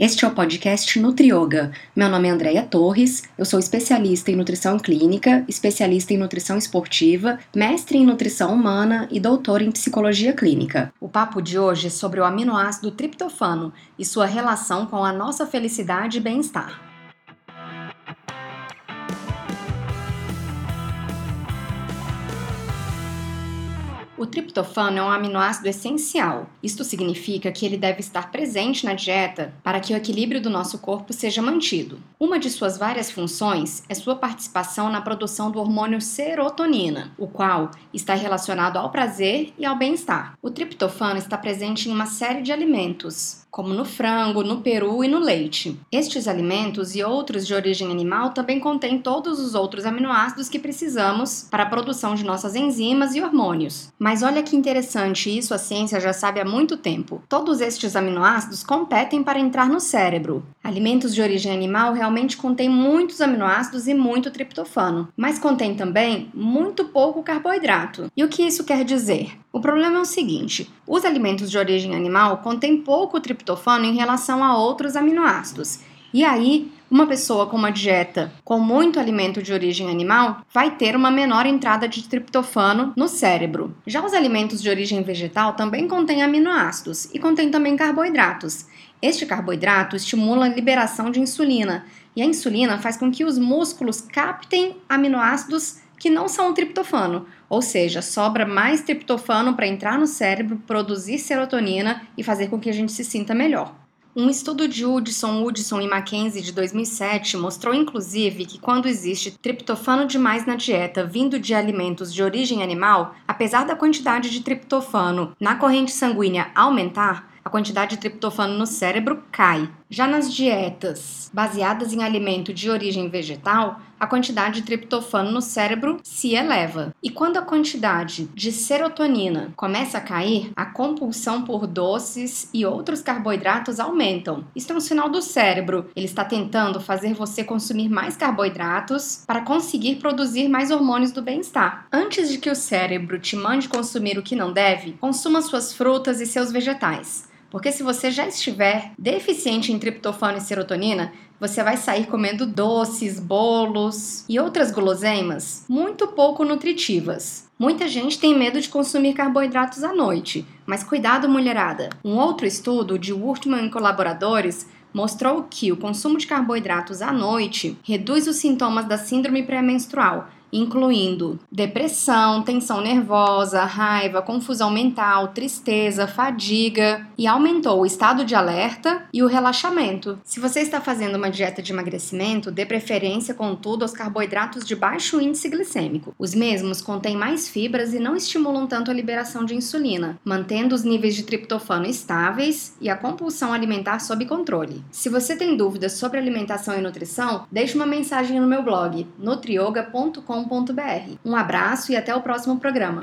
Este é o podcast Nutrioga. Meu nome é Andréia Torres, eu sou especialista em nutrição clínica, especialista em nutrição esportiva, mestre em nutrição humana e doutora em psicologia clínica. O papo de hoje é sobre o aminoácido triptofano e sua relação com a nossa felicidade e bem-estar. O triptofano é um aminoácido essencial. Isto significa que ele deve estar presente na dieta para que o equilíbrio do nosso corpo seja mantido. Uma de suas várias funções é sua participação na produção do hormônio serotonina, o qual está relacionado ao prazer e ao bem-estar. O triptofano está presente em uma série de alimentos, como no frango, no peru e no leite. Estes alimentos e outros de origem animal também contêm todos os outros aminoácidos que precisamos para a produção de nossas enzimas e hormônios. Mas olha que interessante, isso a ciência já sabe há muito tempo. Todos estes aminoácidos competem para entrar no cérebro. Alimentos de origem animal realmente contêm muitos aminoácidos e muito triptofano, mas contém também muito pouco carboidrato. E o que isso quer dizer? O problema é o seguinte: os alimentos de origem animal contêm pouco triptofano em relação a outros aminoácidos. E aí, uma pessoa com uma dieta com muito alimento de origem animal vai ter uma menor entrada de triptofano no cérebro. Já os alimentos de origem vegetal também contêm aminoácidos e contêm também carboidratos. Este carboidrato estimula a liberação de insulina, e a insulina faz com que os músculos captem aminoácidos que não são triptofano, ou seja, sobra mais triptofano para entrar no cérebro, produzir serotonina e fazer com que a gente se sinta melhor. Um estudo de Hudson, Hudson e Mackenzie de 2007 mostrou inclusive que quando existe triptofano demais na dieta vindo de alimentos de origem animal, apesar da quantidade de triptofano na corrente sanguínea aumentar, a quantidade de triptofano no cérebro cai. Já nas dietas baseadas em alimento de origem vegetal, a quantidade de triptofano no cérebro se eleva. E quando a quantidade de serotonina começa a cair, a compulsão por doces e outros carboidratos aumentam. Isso é um sinal do cérebro. Ele está tentando fazer você consumir mais carboidratos para conseguir produzir mais hormônios do bem-estar. Antes de que o cérebro te mande consumir o que não deve, consuma suas frutas e seus vegetais. Porque se você já estiver deficiente em triptofano e serotonina, você vai sair comendo doces, bolos e outras guloseimas muito pouco nutritivas. Muita gente tem medo de consumir carboidratos à noite, mas cuidado, mulherada. Um outro estudo de Wurtman e colaboradores mostrou que o consumo de carboidratos à noite reduz os sintomas da síndrome pré-menstrual incluindo depressão, tensão nervosa, raiva, confusão mental, tristeza, fadiga e aumentou o estado de alerta e o relaxamento. Se você está fazendo uma dieta de emagrecimento, dê preferência, contudo, aos carboidratos de baixo índice glicêmico. Os mesmos contêm mais fibras e não estimulam tanto a liberação de insulina, mantendo os níveis de triptofano estáveis e a compulsão alimentar sob controle. Se você tem dúvidas sobre alimentação e nutrição, deixe uma mensagem no meu blog nutrioga.com um abraço e até o próximo programa.